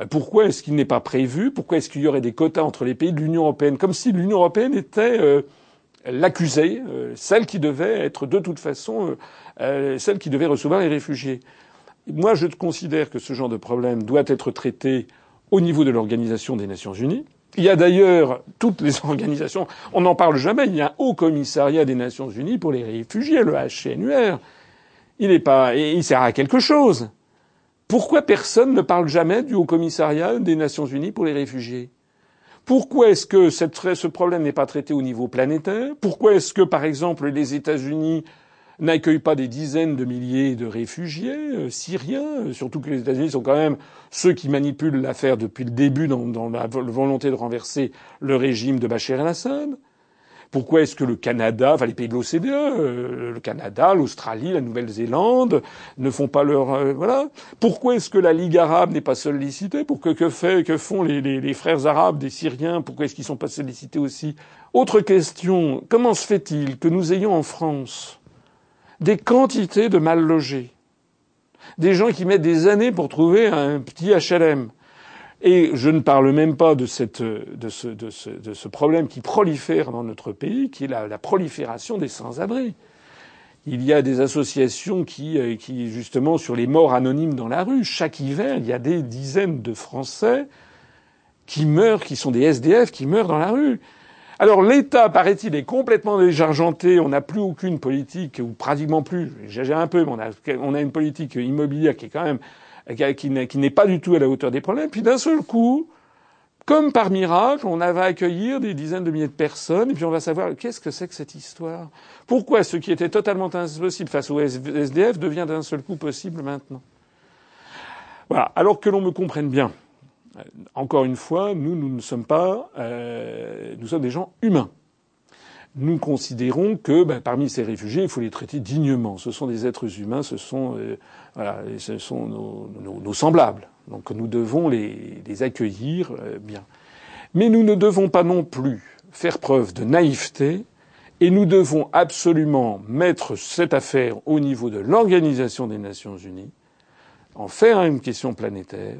Euh, pourquoi est-ce qu'il n'est pas prévu? Pourquoi est-ce qu'il y aurait des quotas entre les pays de l'Union européenne? Comme si l'Union européenne était euh, l'accusée, euh, celle qui devait être de toute façon celle qui devait recevoir les réfugiés. Moi, je considère que ce genre de problème doit être traité au niveau de l'Organisation des Nations Unies. Il y a d'ailleurs toutes les organisations, on n'en parle jamais, il y a un haut commissariat des Nations Unies pour les réfugiés, le HCNUR. Il n'est pas, il sert à quelque chose. Pourquoi personne ne parle jamais du haut commissariat des Nations Unies pour les réfugiés? Pourquoi est-ce que ce problème n'est pas traité au niveau planétaire? Pourquoi est-ce que, par exemple, les États-Unis n'accueille pas des dizaines de milliers de réfugiés euh, syriens, euh, surtout que les États-Unis sont quand même ceux qui manipulent l'affaire depuis le début dans, dans, la volonté de renverser le régime de Bachar el-Assad. Pourquoi est-ce que le Canada, enfin les pays de l'OCDE, euh, le Canada, l'Australie, la Nouvelle-Zélande ne font pas leur euh, voilà. Pourquoi est-ce que la Ligue arabe n'est pas sollicitée? Pourquoi que fait que font les, les, les frères arabes des Syriens? Pourquoi est-ce qu'ils sont pas sollicités aussi? Autre question. Comment se fait-il que nous ayons en France des quantités de mal logés, des gens qui mettent des années pour trouver un petit HLM et je ne parle même pas de, cette, de, ce, de, ce, de ce, problème qui prolifère dans notre pays, qui est la, la prolifération des sans-abri. Il y a des associations qui, euh, qui, justement, sur les morts anonymes dans la rue, chaque hiver, il y a des dizaines de Français qui meurent, qui sont des SDF, qui meurent dans la rue. Alors l'État, paraît-il, est complètement déjargenté. On n'a plus aucune politique, ou pratiquement plus. J'exagère un peu, mais on a, on a une politique immobilière qui est quand même qui n'est pas du tout à la hauteur des problèmes. Puis d'un seul coup, comme par miracle, on va accueillir des dizaines de milliers de personnes, et puis on va savoir qu'est-ce que c'est que cette histoire? Pourquoi ce qui était totalement impossible face au SDF devient d'un seul coup possible maintenant? Voilà. Alors que l'on me comprenne bien. Euh, encore une fois, nous, ne sommes pas, euh, nous sommes des gens humains nous considérons que ben, parmi ces réfugiés, il faut les traiter dignement. Ce sont des êtres humains, ce sont, euh, nos, semblables. Donc nous devons les, accueillir bien. Mais nous ne devons pas non plus faire preuve de naïveté et nous devons absolument mettre cette affaire au niveau de l'Organisation des Nations Unies, en faire une question planétaire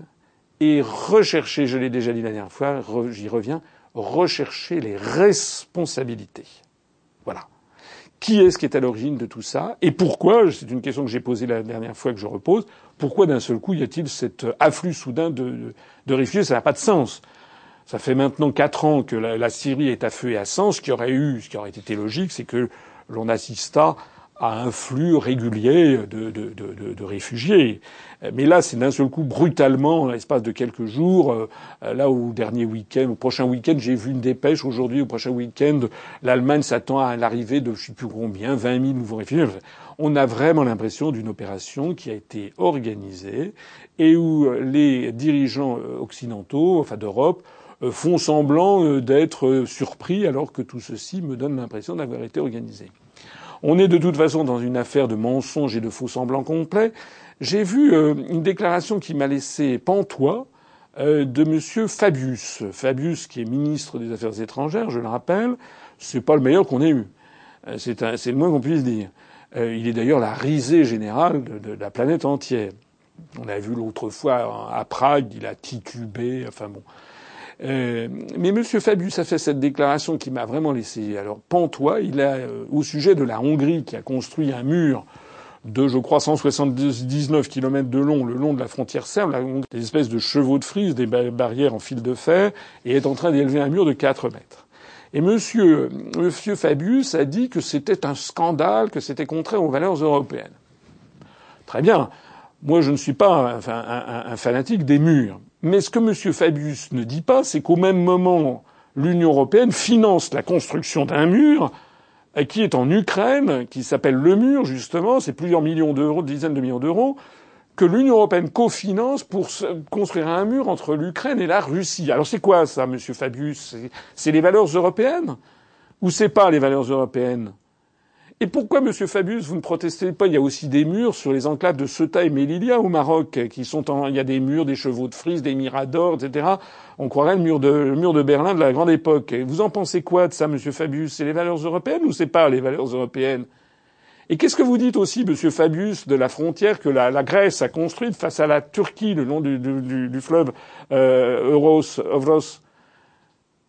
et rechercher, je l'ai déjà dit la dernière fois, j'y reviens, rechercher les responsabilités. Voilà. Qui est-ce qui est à l'origine de tout ça Et pourquoi C'est une question que j'ai posée la dernière fois que je repose. Pourquoi d'un seul coup y a-t-il cet afflux soudain de, de réfugiés? Ça n'a pas de sens. Ça fait maintenant quatre ans que la, la, Syrie est à feu et à sang. Ce qui aurait eu, ce qui aurait été logique, c'est que l'on assista à un flux régulier de, réfugiés. Mais là, c'est d'un seul coup, brutalement, en l'espace de quelques jours, euh, là au dernier week-end, au prochain week-end, j'ai vu une dépêche aujourd'hui, au prochain week-end, l'Allemagne s'attend à l'arrivée de je sais plus combien, 20 000 nouveaux réfugiés. On a vraiment l'impression d'une opération qui a été organisée et où les dirigeants euh, occidentaux, enfin d'Europe, euh, font semblant d'être surpris alors que tout ceci me donne l'impression d'avoir été organisé. On est de toute façon dans une affaire de mensonges et de faux semblants complets. J'ai vu euh, une déclaration qui m'a laissé pantois euh, de M. Fabius. Fabius, qui est ministre des Affaires étrangères, je le rappelle, c'est pas le meilleur qu'on ait eu. Euh, c'est, le moins qu'on puisse dire. il est d'ailleurs la risée générale de, de, la planète entière. On a vu l'autre fois à Prague, il a titubé, enfin bon. Euh, mais M. Fabius a fait cette déclaration qui m'a vraiment laissé alors pantois. Il a, euh, au sujet de la Hongrie, qui a construit un mur de, je crois, 179 km de long le long de la frontière serbe, des espèces de chevaux de frise, des barrières en fil de fer, et est en train d'élever un mur de 4 mètres. Et monsieur, monsieur Fabius a dit que c'était un scandale, que c'était contraire aux valeurs européennes. Très bien. Moi, je ne suis pas un fanatique des murs. Mais ce que M. Fabius ne dit pas, c'est qu'au même moment, l'Union européenne finance la construction d'un mur euh, qui est en Ukraine, qui s'appelle le mur, justement, c'est plusieurs millions d'euros, dizaines de millions d'euros, que l'Union européenne cofinance pour construire un mur entre l'Ukraine et la Russie. Alors c'est quoi ça, Monsieur Fabius? C'est les valeurs européennes? Ou c'est pas les valeurs européennes? Et pourquoi, Monsieur Fabius, vous ne protestez pas? Il y a aussi des murs sur les enclaves de Ceuta et Melilla au Maroc, qui sont en, il y a des murs, des chevaux de frise, des miradors, etc. On croirait le mur de, Berlin de la grande époque. Vous en pensez quoi de ça, Monsieur Fabius? C'est les valeurs européennes ou c'est pas les valeurs européennes? Et qu'est-ce que vous dites aussi, Monsieur Fabius, de la frontière que la, Grèce a construite face à la Turquie le long du fleuve euh, Euros, Ovros?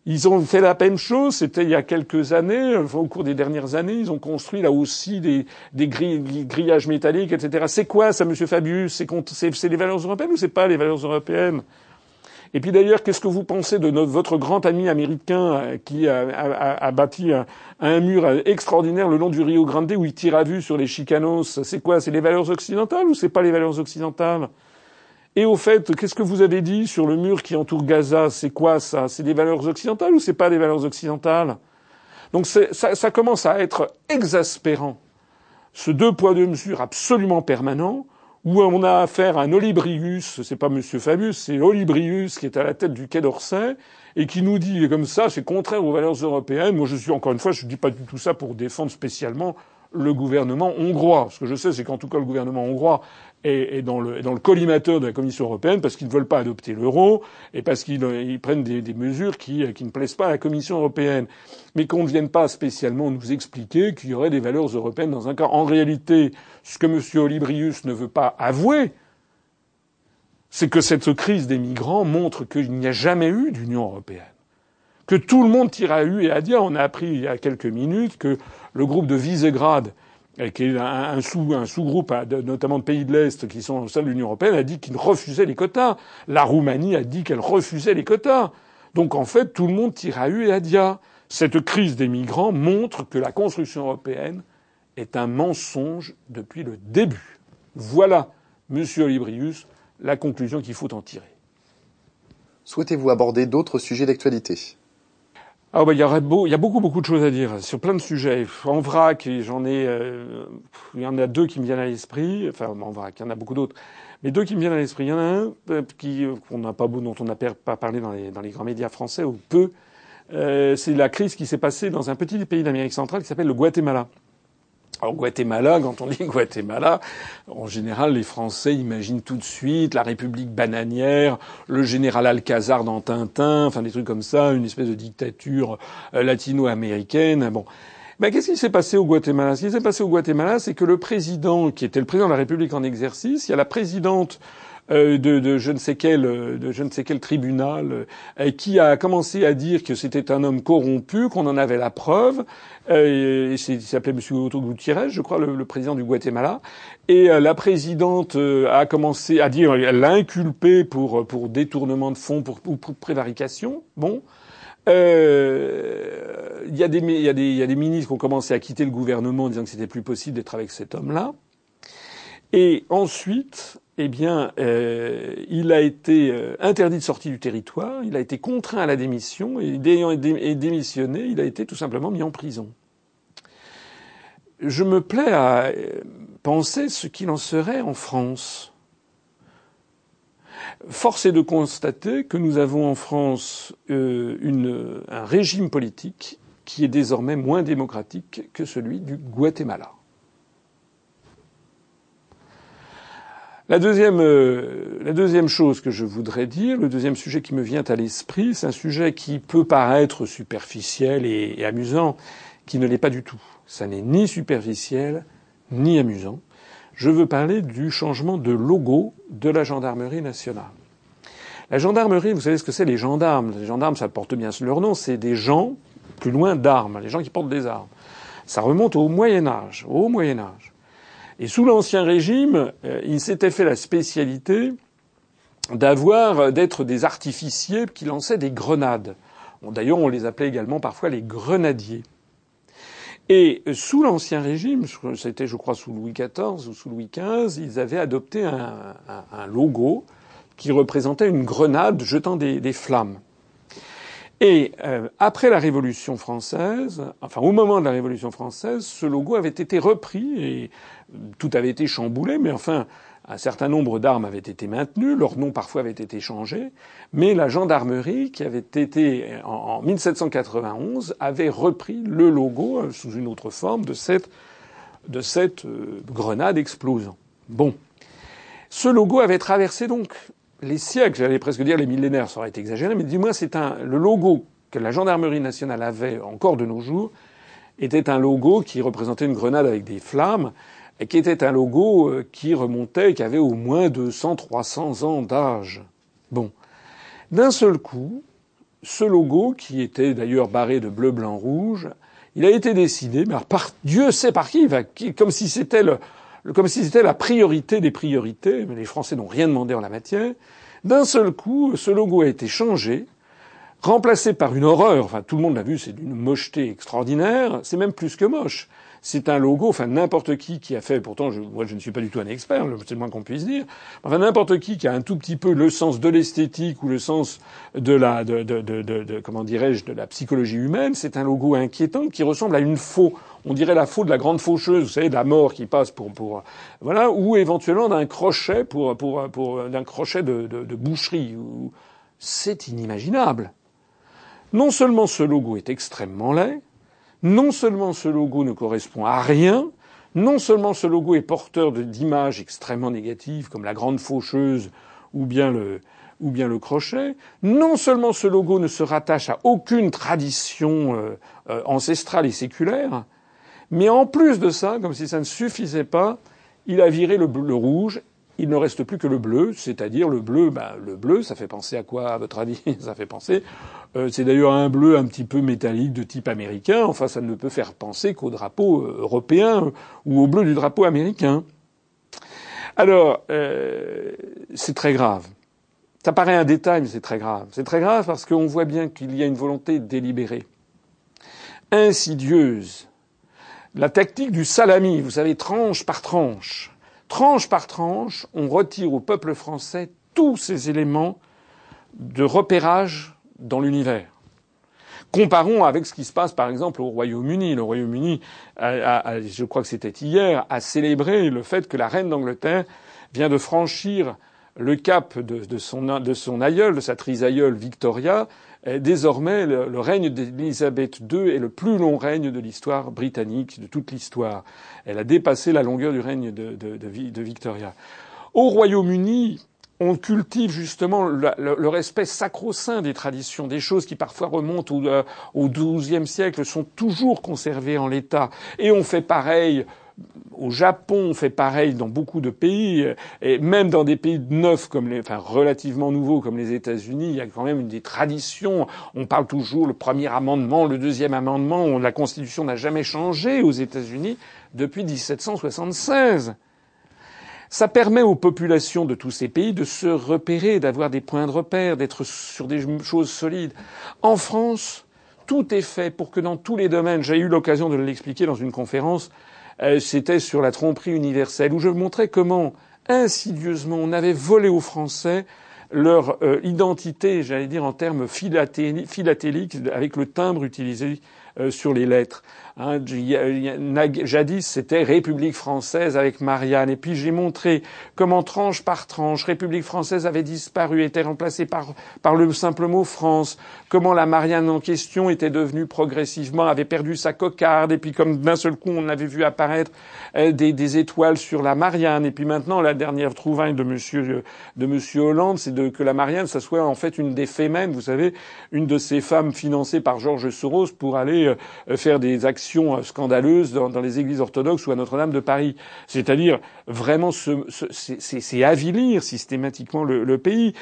Ils ont fait la même chose, c'était il y a quelques années, au cours des dernières années, ils ont construit là aussi des, grillages métalliques, etc. C'est quoi ça, Monsieur Fabius? C'est les valeurs européennes ou c'est pas les valeurs européennes? Et puis d'ailleurs, qu'est-ce que vous pensez de notre, votre grand ami américain euh, qui a, bâti un, un, mur extraordinaire le long du Rio Grande où il tire à vue sur les chicanos? C'est quoi C'est les valeurs occidentales ou c'est pas les valeurs occidentales? Et au fait, qu'est-ce que vous avez dit sur le mur qui entoure Gaza? C'est quoi ça? C'est des valeurs occidentales ou c'est pas des valeurs occidentales? Donc ça, commence à être exaspérant. Ce deux poids deux mesures absolument permanent, où on a affaire à un Olibrius, c'est pas Monsieur Fabius, c'est Olibrius qui est à la tête du Quai d'Orsay et qui nous dit comme ça, c'est contraire aux valeurs européennes. Moi, je suis encore une fois, je dis pas du tout ça pour défendre spécialement le gouvernement hongrois. Ce que je sais, c'est qu'en tout cas, le gouvernement hongrois est, dans, le, collimateur de la Commission européenne parce qu'ils ne veulent pas adopter l'euro et parce qu'ils prennent des, mesures qui, qui, ne plaisent pas à la Commission européenne. Mais qu'on ne vienne pas spécialement nous expliquer qu'il y aurait des valeurs européennes dans un cas. En réalité, ce que M. Olibrius ne veut pas avouer, c'est que cette crise des migrants montre qu'il n'y a jamais eu d'Union européenne que tout le monde tire à U et à dire. On a appris il y a quelques minutes que le groupe de Visegrad, qui est un, sous, un sous-groupe notamment de pays de l'Est qui sont au sein de l'Union européenne, a dit qu'il refusait les quotas. La Roumanie a dit qu'elle refusait les quotas. Donc en fait, tout le monde tire à U et à dia. Cette crise des migrants montre que la construction européenne est un mensonge depuis le début. Voilà, monsieur Olibrius, la conclusion qu'il faut en tirer. Souhaitez-vous aborder d'autres sujets d'actualité? Ah bah, il y aurait beau, il y a beaucoup beaucoup de choses à dire sur plein de sujets. En vrac, j'en ai, euh, il y en a deux qui me viennent à l'esprit. Enfin, en vrac, il y en a beaucoup d'autres, mais deux qui me viennent à l'esprit. Il y en a un euh, qui qu'on n'a pas dont on n'a pas parlé dans les dans les grands médias français ou peu. Euh, c'est la crise qui s'est passée dans un petit pays d'Amérique centrale qui s'appelle le Guatemala. Alors Guatemala, quand on dit Guatemala, en général, les Français imaginent tout de suite la République bananière, le général Alcazar dans Tintin, enfin des trucs comme ça, une espèce de dictature euh, latino-américaine. Bon. Ben, qu'est-ce qui s'est passé au Guatemala? Ce qui s'est passé au Guatemala, c'est que le président, qui était le président de la République en exercice, il y a la présidente de, de, je ne sais quel de je ne sais quel tribunal euh, qui a commencé à dire que c'était un homme corrompu, qu'on en avait la preuve. Euh, il s'appelait M. Otto Gutiérrez, je crois, le, président du Guatemala. Et la présidente a commencé à dire, elle l'a inculpé pour pour détournement de fonds, pour, pour prévarication. Bon. Il y, a des, y, y, a des ministres qui ont commencé à quitter le gouvernement en disant que c'était plus possible d'être avec cet homme-là. Et ensuite, eh bien, euh, il a été euh, interdit de sortie du territoire, il a été contraint à la démission, et ayant démissionné, il a été tout simplement mis en prison. Je me plais à euh, penser ce qu'il en serait en France. Force est de constater que nous avons en France un régime politique qui est désormais moins démocratique que celui du Guatemala. La deuxième, euh, la deuxième chose que je voudrais dire, le deuxième sujet qui me vient à l'esprit, c'est un sujet qui peut paraître superficiel et, amusant, qui ne l'est pas du tout. Ça n'est ni superficiel ni amusant. Je veux parler du changement de logo de la gendarmerie nationale. La gendarmerie, vous savez ce que c'est les gendarmes. Les gendarmes, ça porte bien leur nom, c'est des gens, plus loin d'armes, les gens qui portent des armes. Ça remonte au Moyen Âge, au Moyen Âge. Et sous l'Ancien Régime, euh, il s'était fait la spécialité d'avoir, d'être des artificiers qui lançaient des grenades. D'ailleurs, on les appelait également parfois les grenadiers. Et sous l'Ancien Régime, c'était je crois sous Louis XIV ou sous Louis XV, ils avaient adopté un, logo qui représentait une grenade jetant des flammes. Et euh, après la Révolution française, enfin au moment de la Révolution française, ce logo avait été repris et tout avait été chamboulé, mais enfin un certain nombre d'armes avaient été maintenues, leur nom parfois avait été changé, mais la gendarmerie, qui avait été en, 1791, avait repris le logo euh, sous une autre forme de cette, de cette euh, grenade explosant. Bon. Ce logo avait traversé donc les siècles, j'allais presque dire les millénaires, ça aurait été exagéré, mais dis-moi, c'est un, le logo que la gendarmerie nationale avait encore de nos jours était un logo qui représentait une grenade avec des flammes et qui était un logo euh, qui remontait, qui avait au moins 200, 300 ans d'âge. Bon. D'un seul coup, ce logo, qui était d'ailleurs barré de bleu, blanc, rouge, il a été décidé, mais par Dieu sait par qui, comme si c'était le, comme si c'était la priorité des priorités, mais les Français n'ont rien demandé en la matière. D'un seul coup, ce logo a été changé, remplacé par une horreur. Enfin, tout le monde l'a vu, c'est d'une mocheté extraordinaire. C'est même plus que moche. C'est un logo, enfin n'importe qui qui a fait, pourtant je, moi je ne suis pas du tout un expert, c'est le moins qu'on puisse dire, enfin n'importe qui qui a un tout petit peu le sens de l'esthétique ou le sens de la, de, de, de, de comment dirais-je, de la psychologie humaine, c'est un logo inquiétant qui ressemble à une faux. On dirait la faux de la grande faucheuse, vous savez, de la mort qui passe pour, pour voilà, ou éventuellement d'un crochet pour, pour, pour d'un crochet de, de, de boucherie. C'est inimaginable. Non seulement ce logo est extrêmement laid, non seulement ce logo ne correspond à rien, non seulement ce logo est porteur d'images extrêmement négatives comme la grande faucheuse ou bien le, ou bien le crochet, non seulement ce logo ne se rattache à aucune tradition euh, euh, ancestrale et séculaire, mais en plus de ça, comme si ça ne suffisait pas, il a viré le, le rouge il ne reste plus que le bleu, c'est-à-dire le bleu. Ben, le bleu, ça fait penser à quoi, à votre avis? Ça fait penser. Euh, c'est d'ailleurs un bleu un petit peu métallique de type américain. Enfin, ça ne peut faire penser qu'au drapeau euh, européen ou au bleu du drapeau américain. Alors, euh, c'est très grave. Ça paraît un détail, mais c'est très grave. C'est très grave parce qu'on voit bien qu'il y a une volonté délibérée, insidieuse. La tactique du salami, vous savez, tranche par tranche tranche par tranche, on retire au peuple français tous ces éléments de repérage dans l'univers. Comparons avec ce qui se passe par exemple au Royaume-Uni. Le Royaume-Uni, je crois que c'était hier, a célébré le fait que la reine d'Angleterre vient de franchir le cap de, son, son aïeul, de sa trisaïeule Victoria, désormais, le, règne d'Élisabeth II est le plus long règne de l'histoire britannique, de toute l'histoire. Elle a dépassé la longueur du règne de, Victoria. Au Royaume-Uni, on cultive justement le, respect sacro-saint des traditions, des choses qui parfois remontent au, euh, au XIIe siècle, sont toujours conservées en l'état. Et on fait pareil au Japon, on fait pareil dans beaucoup de pays, et même dans des pays neufs comme les, enfin relativement nouveaux comme les États-Unis, il y a quand même une des traditions. On parle toujours le premier amendement, le deuxième amendement. La Constitution n'a jamais changé aux États-Unis depuis 1776. Ça permet aux populations de tous ces pays de se repérer, d'avoir des points de repère, d'être sur des choses solides. En France, tout est fait pour que dans tous les domaines, j'ai eu l'occasion de l'expliquer dans une conférence, euh, c'était sur la tromperie universelle, où je montrais comment insidieusement on avait volé aux Français leur euh, identité, j'allais dire en termes philatéliques, avec le timbre utilisé euh, sur les lettres. Hein, jadis, c'était République française avec Marianne. Et puis j'ai montré comment tranche par tranche, République française avait disparu, était remplacée par, par le simple mot France. Comment la Marianne en question était devenue progressivement, avait perdu sa cocarde. Et puis comme d'un seul coup, on avait vu apparaître euh, des, des, étoiles sur la Marianne. Et puis maintenant, la dernière trouvaille de Monsieur, de Monsieur Hollande, c'est que la Marianne, ça soit en fait une des fémènes, vous savez, une de ces femmes financées par Georges Soros pour aller euh, faire des actions euh, scandaleuse dans, dans, les églises orthodoxes ou à Notre-Dame de Paris. C'est-à-dire vraiment c'est avilir systématiquement le, le pays.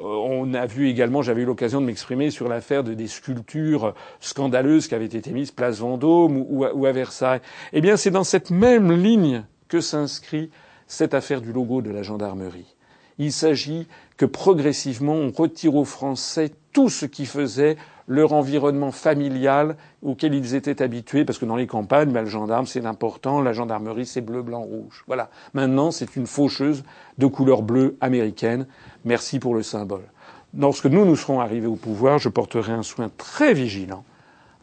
Euh, on a vu également, j'avais eu l'occasion de m'exprimer sur l'affaire de, des sculptures scandaleuses qui avaient été mises place Vendôme ou, ou à Versailles. Eh bien, c'est dans cette même ligne que s'inscrit cette affaire du logo de la gendarmerie. Il s'agit que progressivement on retire aux Français tout ce qui faisait leur environnement familial auquel ils étaient habitués, parce que dans les campagnes, ben, le gendarme c'est important, la gendarmerie c'est bleu, blanc, rouge. Voilà. Maintenant c'est une faucheuse de couleur bleue américaine. Merci pour le symbole. Lorsque nous nous serons arrivés au pouvoir, je porterai un soin très vigilant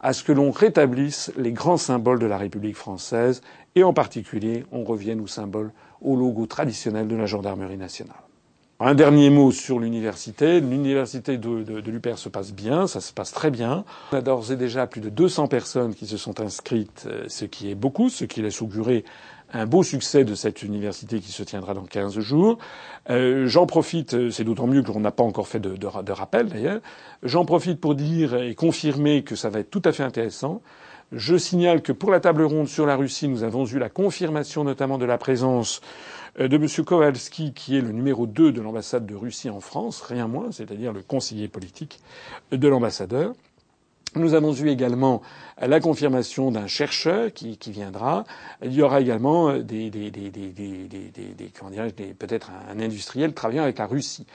à ce que l'on rétablisse les grands symboles de la République française et en particulier on revienne aux symboles, au logo traditionnel de la gendarmerie nationale. Un dernier mot sur l'université. L'université de, de, se passe bien, ça se passe très bien. On a d'ores et déjà plus de 200 personnes qui se sont inscrites, euh, ce qui est beaucoup, ce qui laisse augurer un beau succès de cette université qui se tiendra dans 15 jours. Euh, j'en profite, euh, c'est d'autant mieux que l'on n'a pas encore fait de, de, rappel d'ailleurs, j'en profite pour dire et confirmer que ça va être tout à fait intéressant. Je signale que pour la table ronde sur la Russie, nous avons eu la confirmation notamment de la présence de M. Kowalski, qui est le numéro 2 de l'ambassade de Russie en France, rien moins, c'est-à-dire le conseiller politique de l'ambassadeur. Nous avons eu également la confirmation d'un chercheur qui, viendra. Il y aura également des, des, des, des peut-être un industriel travaillant avec la Russie.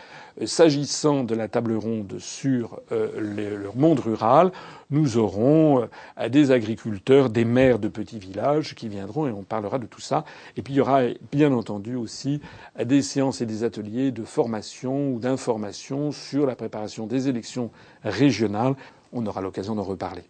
S'agissant de la table ronde sur euh, le, monde rural, nous aurons euh, des agriculteurs, des maires de petits villages qui viendront et on parlera de tout ça. Et puis il y aura bien entendu aussi des séances et des ateliers de formation ou d'information sur la préparation des élections régionales on aura l'occasion d'en reparler.